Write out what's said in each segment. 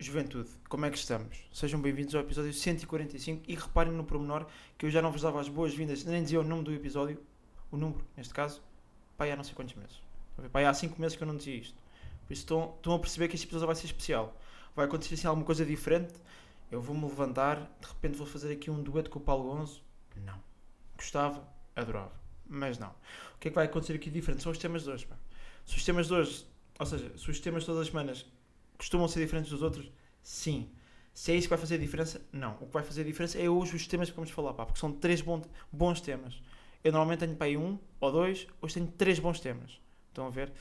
Juventude, como é que estamos? Sejam bem-vindos ao episódio 145 e reparem no pormenor que eu já não vos dava as boas-vindas, nem dizia o nome do episódio, o número, neste caso, pai há não sei quantos meses. Pai há 5 meses que eu não dizia isto. Por isso estão, estão a perceber que este episódio vai ser especial. Vai acontecer assim alguma coisa diferente. Eu vou-me levantar, de repente vou fazer aqui um dueto com o Paulo Gonzo. Não. Gostava, adorava. Mas não. O que é que vai acontecer aqui diferente? São os temas de hoje. Pá. Se os temas de hoje, ou seja, se os temas todas as semanas costumam ser diferentes dos outros, sim. Se é isso que vai fazer diferença, não. O que vai fazer diferença é hoje os temas que vamos falar, pá, porque são três bons, bons temas. Eu normalmente tenho para aí um ou dois, hoje tenho três bons temas. Estão a ver?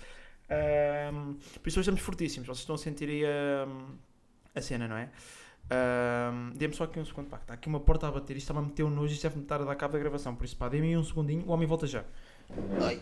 Um, por isso hoje estamos fortíssimos. Vocês estão a sentir aí a, a cena, não é? Um, Dê-me só aqui um segundo, pá, está aqui uma porta a bater. Isto está-me a meter um nojo, isto deve-me estar a dar cabo da gravação. Por isso, pá, dê-me um segundinho, o homem volta já. Ai.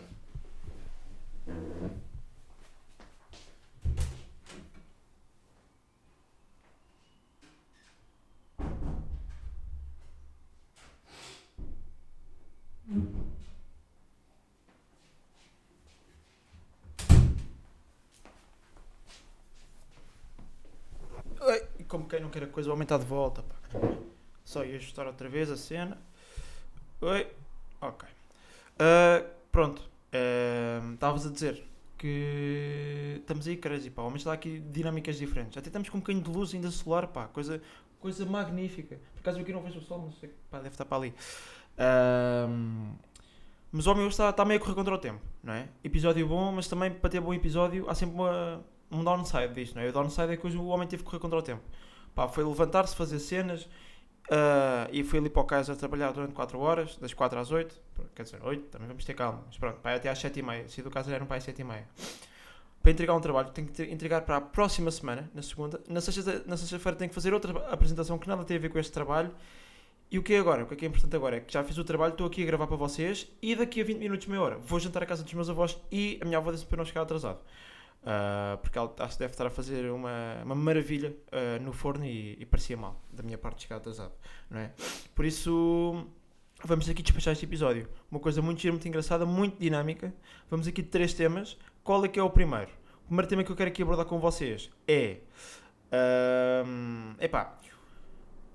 Como quem não quer a coisa, o homem está de volta. Pá. Só ia ajustar outra vez a cena. Oi. Ok. Ah, pronto. Ah, Estavas a dizer que estamos aí crazy, pá. Homem está aqui dinâmicas diferentes. Até estamos com um bocadinho de luz ainda solar, pá. Coisa, coisa magnífica. Por acaso eu aqui não vejo o sol, mas sei pá, deve estar para ali. Ah, mas o homem está, está meio a correr contra o tempo, não é? Episódio bom, mas também para ter bom episódio há sempre uma, um downside disto, não é? O downside é que o homem teve que correr contra o tempo. Pá, foi levantar-se, fazer cenas ah, e foi ali para o Kaiser trabalhar durante 4 horas, das 4 às 8. Quer dizer, 8, também vamos ter calma. Mas pronto, pá, até às 7 e meia. Se do Kaiser era um pai às 7 e meia. Para entregar um trabalho, tenho que entregar para a próxima semana, na segunda. Na sexta- na sexta-feira tenho que fazer outra apresentação que nada tem a ver com este trabalho. E o que é agora? O que é que é importante agora? É que já fiz o trabalho, estou aqui a gravar para vocês e daqui a 20 minutos, meia hora, vou jantar à casa dos meus avós e a minha avó disse para não chegar atrasado. Ah, porque ela acho que deve estar a fazer uma, uma maravilha ah, no forno e, e parecia mal da minha parte chegar atrasado, não é? Por isso, vamos aqui despachar este episódio. Uma coisa muito gira, muito engraçada, muito dinâmica. Vamos aqui de três temas. Qual é que é o primeiro? O primeiro tema que eu quero aqui abordar com vocês é. ahm, epá,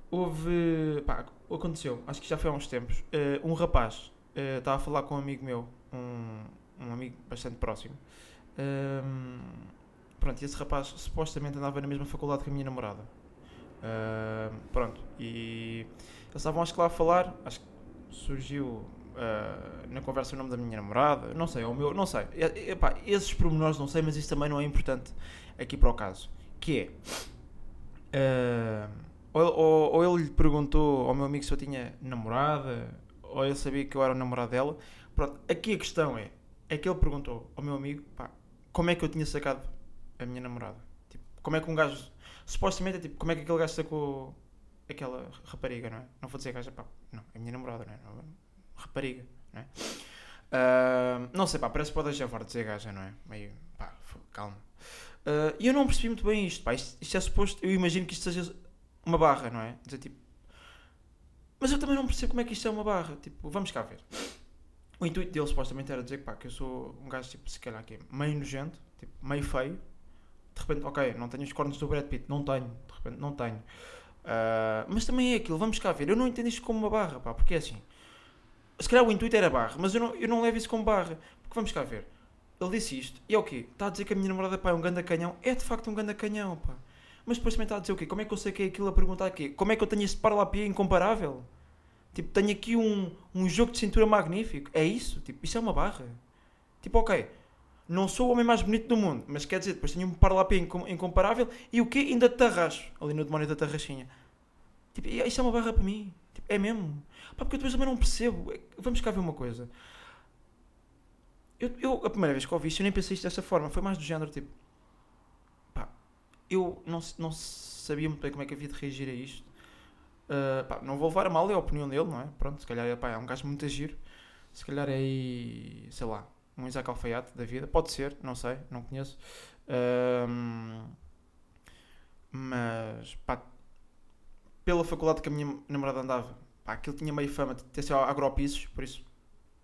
houve. Pá, aconteceu, acho que já foi há uns tempos. eh, um rapaz estava a falar com um amigo meu, um, um amigo bastante próximo. Ahm, pronto, esse rapaz supostamente andava na mesma faculdade que a minha namorada. Pronto, e eles estavam acho que lá a falar, acho que surgiu ah, na conversa o nome da minha namorada, não sei, ou o meu, não sei. E- epá, esses pormenores não sei, mas isso também não é importante aqui para o caso. Que é. ah, ou, ou, ou ele lhe perguntou ao meu amigo se eu tinha namorada, ou ele sabia que eu era o namorado dela. Pronto, aqui a questão é: é que ele perguntou ao meu amigo pá, como é que eu tinha sacado a minha namorada. Tipo, como é que um gajo. Supostamente é tipo, como é que aquele gajo sacou aquela rapariga, não é? Não vou dizer gaja, pá, não, é minha namorada, não é? Não, rapariga, não é? Ah, não sei, pá, parece que pode deixar dizer gaja, não é? Meio, pá, calma. Ah, E eu não percebi muito bem isto, pá, isto, isto é suposto, eu imagino que isto seja uma barra, não é? Dizer tipo. Mas eu também não percebo como é que isto é uma barra, tipo, vamos cá ver. O intuito dele supostamente era dizer pá, que eu sou um gajo, tipo, se calhar aqui, meio nojento, tipo, meio feio. De repente, ok, não tenho os cornos do Brad Pitt, não tenho, de repente, não tenho. Ah, mas também é aquilo, vamos cá ver. Eu não entendo isto como uma barra, pá, porque é assim. Se calhar o intuito era barra, mas eu não, eu não levo isso como barra. Porque vamos cá ver. Ele disse isto, e é o quê? Está a dizer que a minha namorada pá, é um ganda canhão? É de facto um ganda canhão, pá. Mas depois também está a dizer o quê? Como é que eu sei que é aquilo a perguntar aqui? Como é que eu tenho este parlapia incomparável? Tipo, tenho aqui um, um jogo de cintura magnífico. É isso? Tipo, isso é uma barra. Tipo, ok, não sou o homem mais bonito do mundo, mas quer dizer, depois tenho um incom- incomparável e o quê? Ainda te tarracho ali no demónio da tarraxinha. Tipo, isto é uma barra para mim. Tipo, é mesmo. Pá, porque depois também não percebo. É que- Vamos cá ver uma coisa. Eu, eu, a primeira vez que ouvi isto, eu nem pensei isto dessa forma. Foi mais do género, tipo... Pá, eu não, não sabia muito bem como é que havia de reagir a isto. Ah, pá, não vou levar a mal, é a opinião dele, não é? Pronto, se calhar pá, é um gajo muito giro. Se calhar é aí, sei lá, um Isaac Alfaiate da vida. Pode ser, não sei, não conheço. Mas, pá, pela faculdade que a minha namorada andava, pá, aquilo tinha meio fama de ter sido agropisos, por isso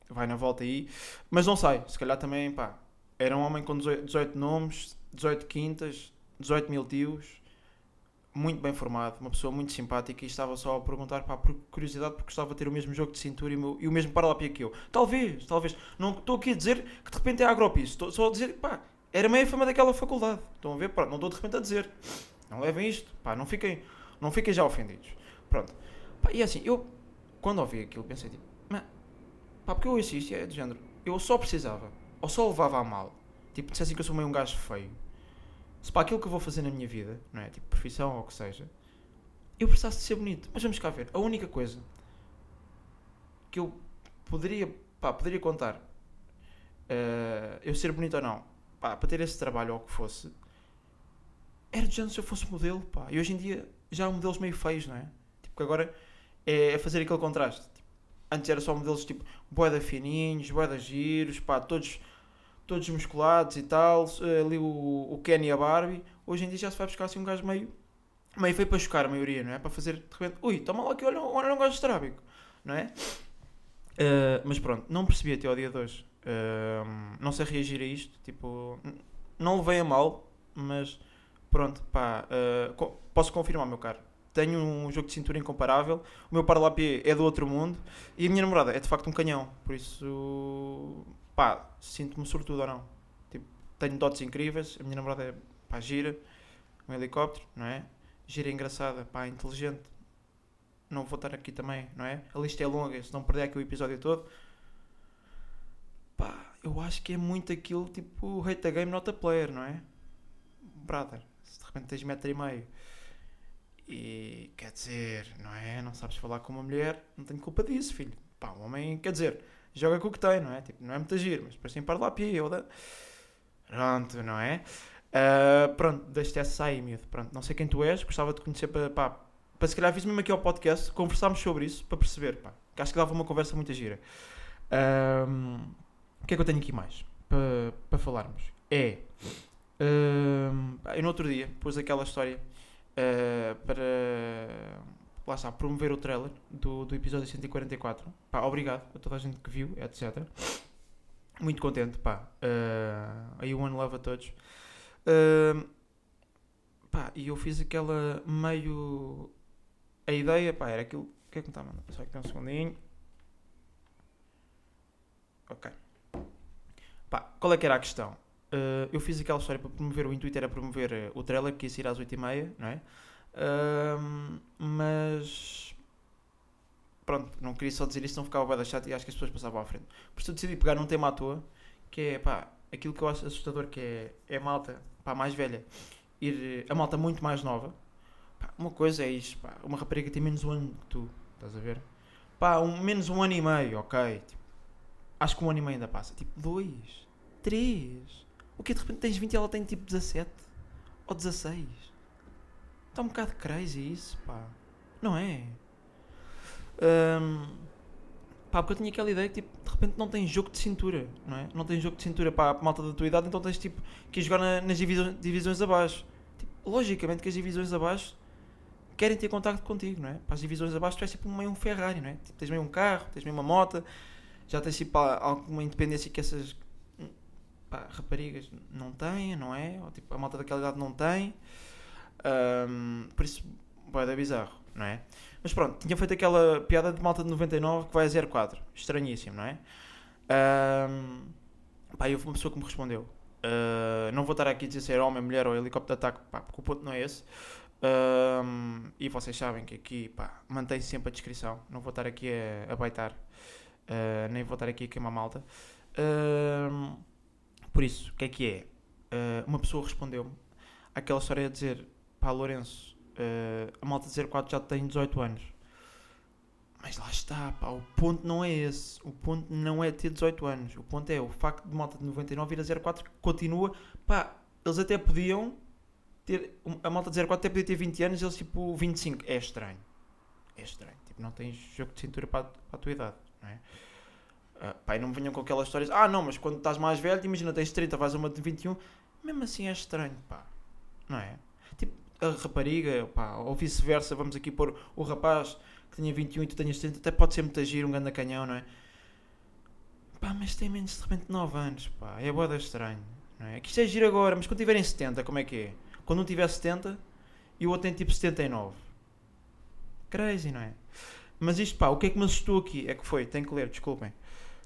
vai na volta aí. Mas não sei, se calhar também, pá, era um homem com 18, 18 nomes, 18 quintas, 18 mil tios. Muito bem formado, uma pessoa muito simpática e estava só a perguntar, pá, por curiosidade, porque gostava de ter o mesmo jogo de cintura e o, meu, e o mesmo paralapia que eu. Talvez, talvez. Não estou aqui a dizer que de repente é agropiso, estou só a dizer, pá, era meia fama daquela faculdade. Estão a ver? Pronto, não estou de repente a dizer. Não levem isto, pá, não fiquem, não fiquem já ofendidos. Pronto. Pá, e assim, eu, quando ouvi aquilo, pensei tipo, pá, porque eu assisto, é de género, eu só precisava, ou só levava a mal, tipo, dissessem que eu sou meio um gajo feio se para aquilo que eu vou fazer na minha vida, não é? Tipo, profissão ou o que seja, eu precisasse de ser bonito. Mas vamos cá ver. A única coisa que eu poderia, pá, poderia contar, uh, eu ser bonito ou não, pá, para ter esse trabalho ou o que fosse, era de género se eu fosse modelo, pá. E hoje em dia já há modelos meio feios, não é? Tipo, que agora é, é fazer aquele contraste. Tipo, antes era só modelos tipo boeda fininhos, boeda giros, pá, todos todos musculados e tal, ali o, o Ken e a Barbie. Hoje em dia já se vai buscar assim um gajo meio, meio feio para chocar a maioria, não é? Para fazer de repente, ui, toma lá que olha, olha um gajo estrábico, não é? Uh, mas pronto, não percebi até ao dia de hoje. Uh, não sei reagir a isto, tipo, não levei a mal, mas pronto, pá, uh, co posso confirmar, meu caro. Tenho um jogo de cintura incomparável, o meu parlapé é do outro mundo e a minha namorada é de facto um canhão, por isso pá, sinto-me sortudo ou não. Tipo, tenho dotes incríveis, a minha namorada é, pá, gira, um helicóptero, não é? Gira engraçada, pá, inteligente. Não vou estar aqui também, não é? A lista é longa, se não perder aqui o episódio todo. Pá, eu acho que é muito aquilo, tipo, hate the game, not a player, não é? Brother, se de repente tens metro e meio e quer dizer, não é? Não sabes falar com uma mulher, não tenho culpa disso, filho. Pá, um homem, quer dizer, joga com o que tem, não é? Tipo, não é muito giro, mas depois tem para lá pia, ou da... Pronto, não é? Uh, pronto, deixa-te essa aí, miúdo. Pronto, não sei quem tu és, gostava de conhecer para, pá, para se calhar fiz mesmo aqui ao podcast, conversámos sobre isso, para perceber, pá, que acho que dava uma conversa muito gira. Um, o que é que eu tenho aqui mais para, para falarmos? É, um, eu no outro dia pus aquela história uh, para lá está, promover o trailer do, do episódio 144. Pá, obrigado a toda a gente que viu, etc. Muito contente, pá. Uh, aí One Love a todos. Uh, pá, e eu fiz aquela meio. A ideia, pá, era aquilo. O que é que me está a? Só que um segundinho. Ok. Pá, qual é que era a questão? Uh, eu fiz aquela história para promover, o intuito era promover o trailer que ia sair às 8h30, não é? Mas pronto, não queria só dizer isso, não ficava bem chato e acho que as pessoas passavam à frente. Por isso eu decidi pegar num tema à toa, que é pá, aquilo que eu acho assustador, que é, é a malta pá, mais velha, ir a malta muito mais nova. Pá, uma coisa é isto, pá, uma rapariga tem menos um ano que tu, estás a ver? Pá, um, menos um ano e meio, ok. Tipo, acho que um ano e meio ainda passa. Tipo, dois, três. O que de repente tens 20 e ela tem tipo 17 ou 16. Está um bocado crazy isso, pá. Não é? Um, pá, porque eu tinha aquela ideia que tipo, de repente não tem jogo de cintura, não é? Não tem jogo de cintura para a malta da tua idade, então tens tipo que jogar na, nas divisões, divisões abaixo. Tipo, logicamente que as divisões abaixo querem ter contacto contigo, não é? Para as divisões abaixo tu és tipo meio um Ferrari, não é? Tipo, tens meio um carro, tens meio uma moto, já tens tipo alguma independência que essas pá, raparigas não têm, não é? Ou tipo, a malta daquela idade não tem. Um, por isso, dar bizarro, não é? Mas pronto, tinha feito aquela piada de malta de 99 que vai a 04. Estranhíssimo, não é? Um, pá, houve uma pessoa que me respondeu. Uh, não vou estar aqui a dizer se era homem, mulher ou helicóptero de ataque, pá, porque o ponto não é esse. Um, e vocês sabem que aqui, pá, mantém -se sempre a descrição. Não vou estar aqui a, a baitar, uh, nem vou estar aqui a queimar malta. Um, por isso, o que é que é? Uh, uma pessoa respondeu-me aquela história a dizer pá, Lourenço, uh, a malta de 04 já tem 18 anos. Mas lá está, pá, o ponto não é esse. O ponto não é ter 18 anos. O ponto é o facto de malta de 99 ir a 04 continua. Pá, eles até podiam ter. A malta de 04 até podia ter 20 anos, eles tipo 25. É estranho. É estranho. Tipo, não tens jogo de cintura para, para a tua idade, não é? Uh, pá, não me venham com aquelas histórias. Ah, não, mas quando estás mais velho, imagina, tens 30, vais a uma de 21. Mesmo assim é estranho, pá. Não é? A rapariga, ou vice-versa, vamos aqui pôr o rapaz que tinha 21 e tu tenhas 30, até pode ser muito agir, um grande canhão, não é? Pá, mas tem menos de repente 9 anos, pá, é boda estranho, não é? Que isto é agir agora, mas quando tiverem 70, como é que é? Quando um tiver 70 e o outro tem tipo 79. Crazy, não é? Mas isto, pá, o que é que me assustou aqui? É que foi, tenho que ler, desculpem.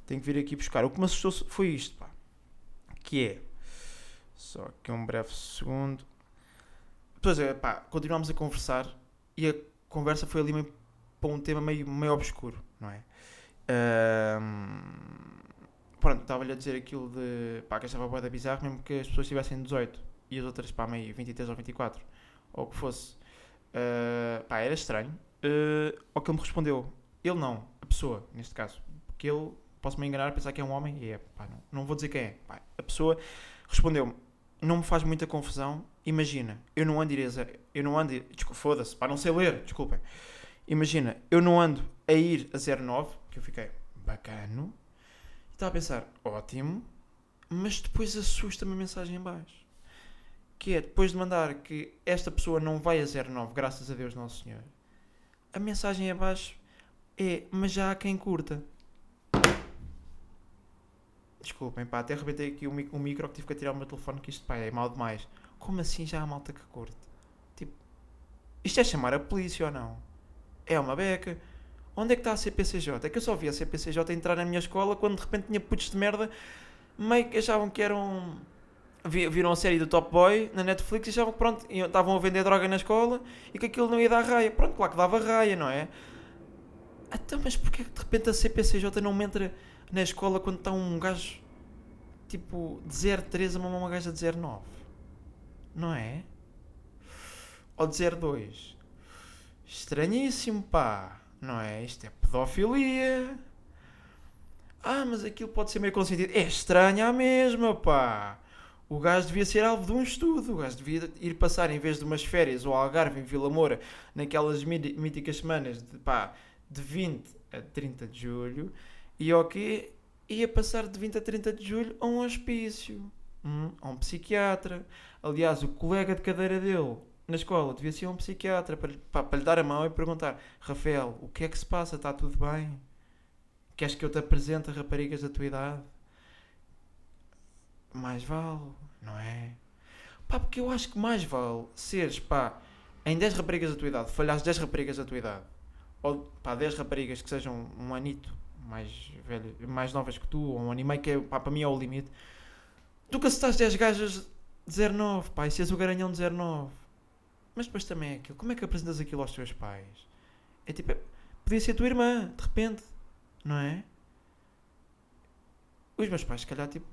Tenho que vir aqui buscar. O que me assustou foi isto, pá. Que é. Só aqui um breve segundo. Pois é, pá, continuámos a conversar e a conversa foi ali meio, para um tema meio, meio obscuro, não é? Ahm, pronto, estava-lhe a dizer aquilo de pá, que achava boa da bizarro, mesmo que as pessoas tivessem 18 e as outras, pá, meio 23 ou 24, ou o que fosse. Ah, pá, era estranho. Uh, ao que ele me respondeu, ele não, a pessoa, neste caso, porque ele, posso-me enganar, pensar que é um homem, e é, pá, não, não vou dizer quem é. Pá, a pessoa respondeu-me, não me faz muita confusão, imagina, eu não ando a eu não ando, foda-se, pá, não sei ler, desculpem. Imagina, eu não ando a ir a 09, que eu fiquei, bacano, e estava a pensar, ótimo, mas depois assusta-me a mensagem em baixo. Que é, depois de mandar que esta pessoa não vai a 09, graças a Deus Nosso Senhor, a mensagem abaixo é, mas já há quem curta. Desculpem, pá, até arrebentei aqui o, o micro que tive que tirar o meu telefone que isto, pá, é mal demais. Como assim já há malta que curte? Tipo, isto é chamar a polícia ou não? É uma beca. Onde é que está a CPCJ? É que eu só vi a CPCJ entrar na minha escola quando de repente tinha putos de merda meio que achavam que eram viram a série do Top Boy na Netflix e achavam que pronto, estavam a vender droga na escola e que aquilo não ia dar raia. Pronto, claro que dava raia, não é? Então, mas porquê que de repente a CPCJ não me entra na escola quando está um gajo tipo de 03 a uma gaja de 09? Não é? Ou de 02? Estranhíssimo, pá. Não é? Isto é pedofilia. Ah, mas aquilo pode ser meio consentido. É estranho a mesma, pá o gajo devia ser alvo de um estudo. O gajo devia ir passar, em vez de umas férias ou Algarve em Vila Moura, naquelas míticas semanas de, pá, de 20 a 30 de julho, e o quê? Ia passar de 20 a 30 de julho a um hospício, hum, a um psiquiatra. Aliás, o colega de cadeira dele na escola devia ser um psiquiatra para, pá, para lhe dar a mão e perguntar: Rafael, o que é que se passa? Está tudo bem? Queres que eu te apresente a raparigas da tua idade? mais vale, não é? Pá, porque eu acho que mais vale seres, pá, em 10 raparigas da tua idade, falhares 10 raparigas da tua idade, ou pá, 10 raparigas que sejam um anito mais velho, mais novas que tu, ou um anime que é, pá, para mim é o limite, do que estás 10 gajas de 09, pá, e seres o garanhão de 09. Mas depois também é aquilo, como é que apresentas aquilo aos teus pais? É tipo, podia ser tua irmã, de repente, não é? Os meus pais, se calhar, tipo,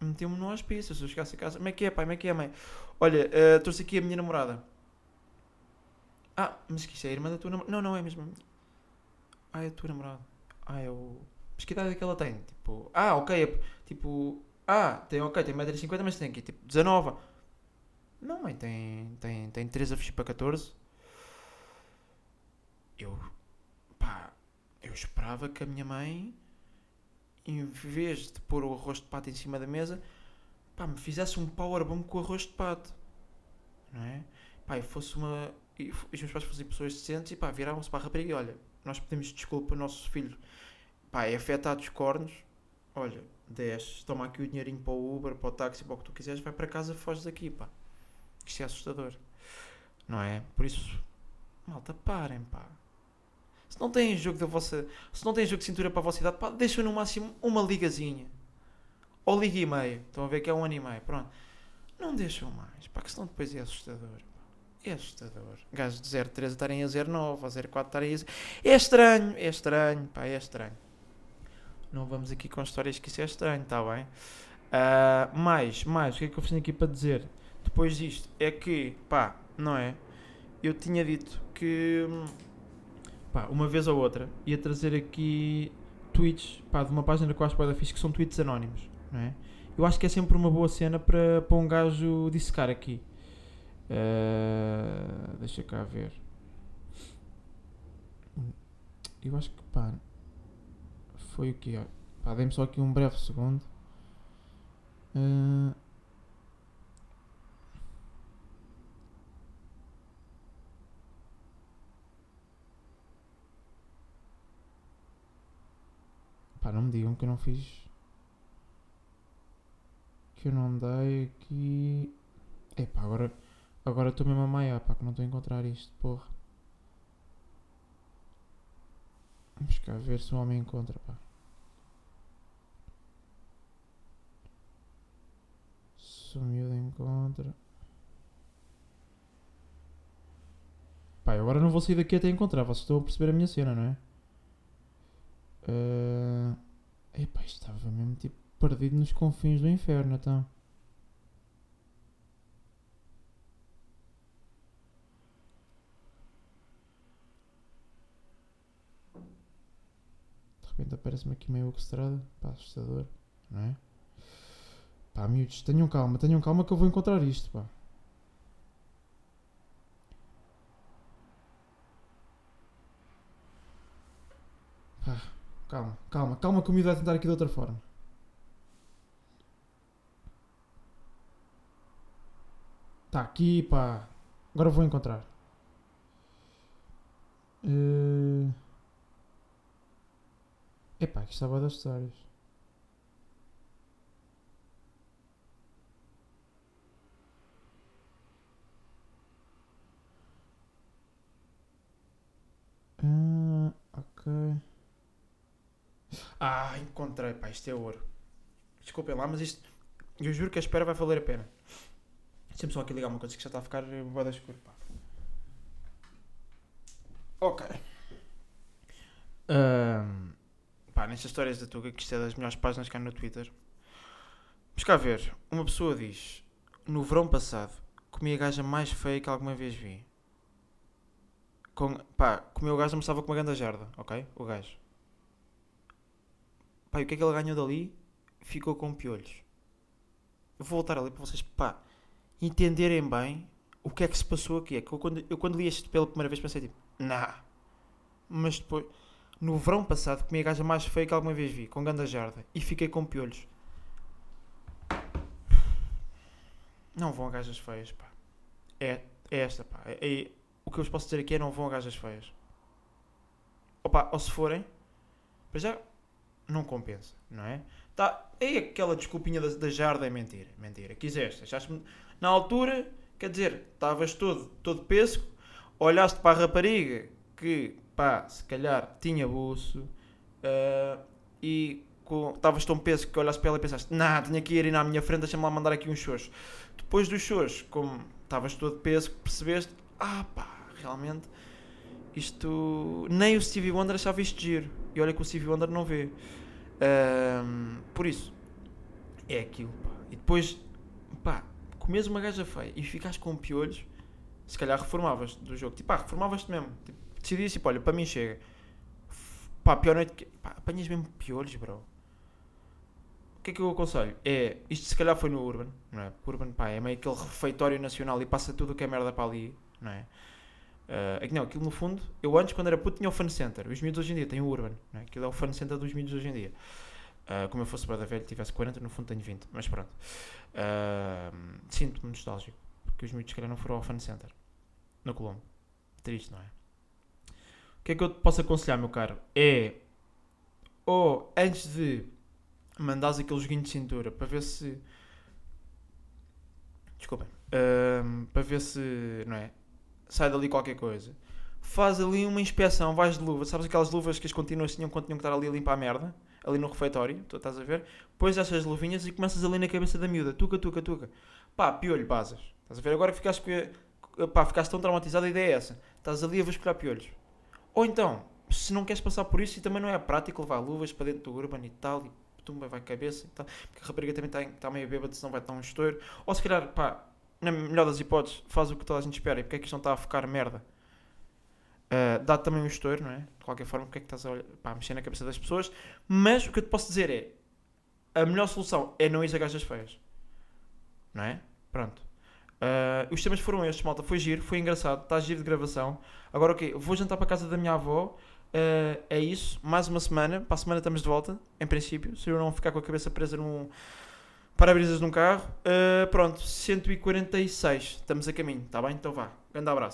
meteu-me no hospício. Se eu chegasse a casa, como é que é, pai? Como é que é, mãe? Olha, uh, trouxe aqui a minha namorada. Ah, mas que isso é a irmã da tua namorada? Não, não é mesmo. Ah, é a tua namorada. Ah, é o. Mas que idade é que ela tem? Tipo, ah, ok, é, tipo, ah, tem, ok, tem 1,50m, mas tem aqui, tipo, 19. Não, mãe, tem, tem, tem 13 a fechar para 14. Eu, pá, eu esperava que a minha mãe em vez de pôr o arroz de pato em cima da mesa, pá, me fizesse um powerbomb com arroz de pato. Não é? Pá, e fosse uma. E os meus pais fossem pessoas decentes e pá, viravam-se para a rapariga e olha, nós pedimos desculpa ao nosso filho, pá, é afetado os cornos, olha, 10, toma aqui o dinheirinho para o Uber, para o táxi, para o que tu quiseres, vai para casa, foges daqui, pá. Isto é assustador. Não é? Por isso, malta, parem, pá. Se não têm jogo da vossa. Se não têm jogo de cintura para a vossa idade, pá, deixem no máximo uma ligazinha. Ou liga e meio. Estão a ver que é um ano e meio. Pronto. Não deixam mais. Pá, que senão depois é assustador. É assustador. Gajos de 0,3 estarem a 0,9 ou 0,4 estarem a. É estranho, é estranho, pá, é estranho. Não vamos aqui com histórias que isso é estranho, está bem? Uh, mais, mais, o que é que eu tenho aqui para dizer? Depois disto, é que, pá, não é? Eu tinha dito que pá, uma vez ou outra, ia trazer aqui tweets pá, de uma página eu acho que fixe, que são tweets anónimos, não é? Eu acho que é sempre uma boa cena para, para um gajo dissecar aqui. Uh, deixa cá ver. Eu acho que pá, foi o que? Pá, dê-me só aqui um breve segundo. Uh, Pá, não me digam que eu não fiz. Que eu não dei aqui. Epá, agora. Agora estou mesmo a maiar, pá, que não estou a encontrar isto, porra. Vamos cá ver se o homem encontra, pá. Se o miúdo encontra. Pá, agora não vou sair daqui até encontrar. Vocês estão a perceber a minha cena, não é? Uh... Epá, estava mesmo tipo perdido nos confins do inferno, então. De repente aparece-me aqui meio orquestrada. Pá, assustador, não é? Pá, miúdos, tenham calma, tenham calma que eu vou encontrar isto, pá. Calma, calma, calma que o miúdo vai tentar aqui de outra forma. Está aqui, pá. Agora vou encontrar. Uh... Epá, aqui estava das histórias. Uh, ok. Ah, encontrei, pá, isto é ouro. Desculpem lá, mas isto. Eu juro que a espera vai valer a pena. Deixa-me só aqui ligar uma coisa que já está a ficar boa da escuro, pá. Ok. Um, pá, nestas histórias da Tuga, que isto é das melhores páginas que há no Twitter. Vamos cá ver. Uma pessoa diz: No verão passado, comi a gaja mais feia que alguma vez vi. Com, pá, comeu o gajo, almoçava com uma grande jarda, ok? O gajo. Pá, e o que é que ele ganhou dali? Ficou com piolhos. Vou voltar ali para vocês, pá entenderem bem o que é que se passou aqui. É que eu quando, eu quando li isto pela primeira vez pensei tipo, nah. Mas depois, no verão passado, comi a gaja mais feia que alguma vez vi, com ganda jarda, e fiquei com piolhos. Não vão a gajas feias, pá. É, é esta, pá. É, é, o que eu vos posso dizer aqui é não vão a gajas feias. Opa, ou se forem, para já, não compensa, não é? Tá, é aquela desculpinha da, da jarda, é mentira, mentira. Quiseste, achaste-me na altura, quer dizer, estavas todo, todo pesco, olhaste para a rapariga que, pá, se calhar tinha buço uh, e estavas tão pesco que olhaste para ela e pensaste, nah, tinha que ir na minha frente, deixa-me lá mandar aqui uns shows. Depois dos shows, como estavas todo pesco, percebeste, ah pá, realmente isto nem o Stevie Wonder achava isto giro. E olha que o Stevie Wonder não vê. Uh, por isso, é aquilo, pá. E depois, pá, comes uma gaja feia e ficas com piolhos, se calhar reformavas do jogo. Tipo, pá, reformavas-te mesmo. Tipo, decidias, tipo, olha, para mim chega. Pá, pior noite que. Pá, apanhas mesmo piolhos, bro. O que é que eu aconselho? É, isto se calhar foi no Urban, não é? Urban, pá, é meio aquele refeitório nacional e passa tudo o que é merda para ali, não é? Uh, não, aquilo no fundo, eu antes quando era puto tinha o Fun Center. Os miúdos hoje em dia têm o Urban, não é? Aquilo é o Fun Center dos miúdos hoje em dia. Uh, como eu fosse bada velho, tivesse 40, no fundo tenho 20, mas pronto. Uh, Sinto-me nostálgico, porque os miúdos, se calhar, não foram ao Fun Center, no Colombo. Triste, não é? O que é que eu te posso aconselhar, meu caro? É, ou antes de mandares aquele joguinho de cintura para ver se. Desculpem. Uh, para ver se, não é? Sai dali qualquer coisa. Faz ali uma inspeção, vais de luva. Sabes aquelas luvas que as continuas tinham quando tinham que estar ali a limpar a merda? ali no refeitório, tu estás a ver, pões essas luvinhas e começas ali na cabeça da miúda, tuca, tuca, tuca. Pá, piolho, basas. Estás a ver? Agora que ficaste, pá, ficaste tão traumatizado, a ideia é essa. Estás ali a vasculhar piolhos. Ou então, se não queres passar por isso e também não é prático levar luvas para dentro do urban e tal, e tumba, vai cabeça e tal, porque a rapariga também está, está meio bêbada, senão vai estar um estouro. Ou se calhar, pá, na melhor das hipóteses, faz o que toda a gente espera e porque é que isto não está a ficar merda Uh, dá também um estouro, não é? De qualquer forma, porque é que estás a, olhar, pá, a mexer na cabeça das pessoas? Mas o que eu te posso dizer é: a melhor solução é não ir a gajas feias, não é? Pronto. Uh, os temas foram estes, malta. Foi giro, foi engraçado, está giro de gravação. Agora, ok, vou jantar para a casa da minha avó. Uh, é isso, mais uma semana. Para a semana estamos de volta, em princípio. Se eu não ficar com a cabeça presa num para-brisas num carro. Uh, pronto, 146. Estamos a caminho, está bem? Então vá. Grande abraço.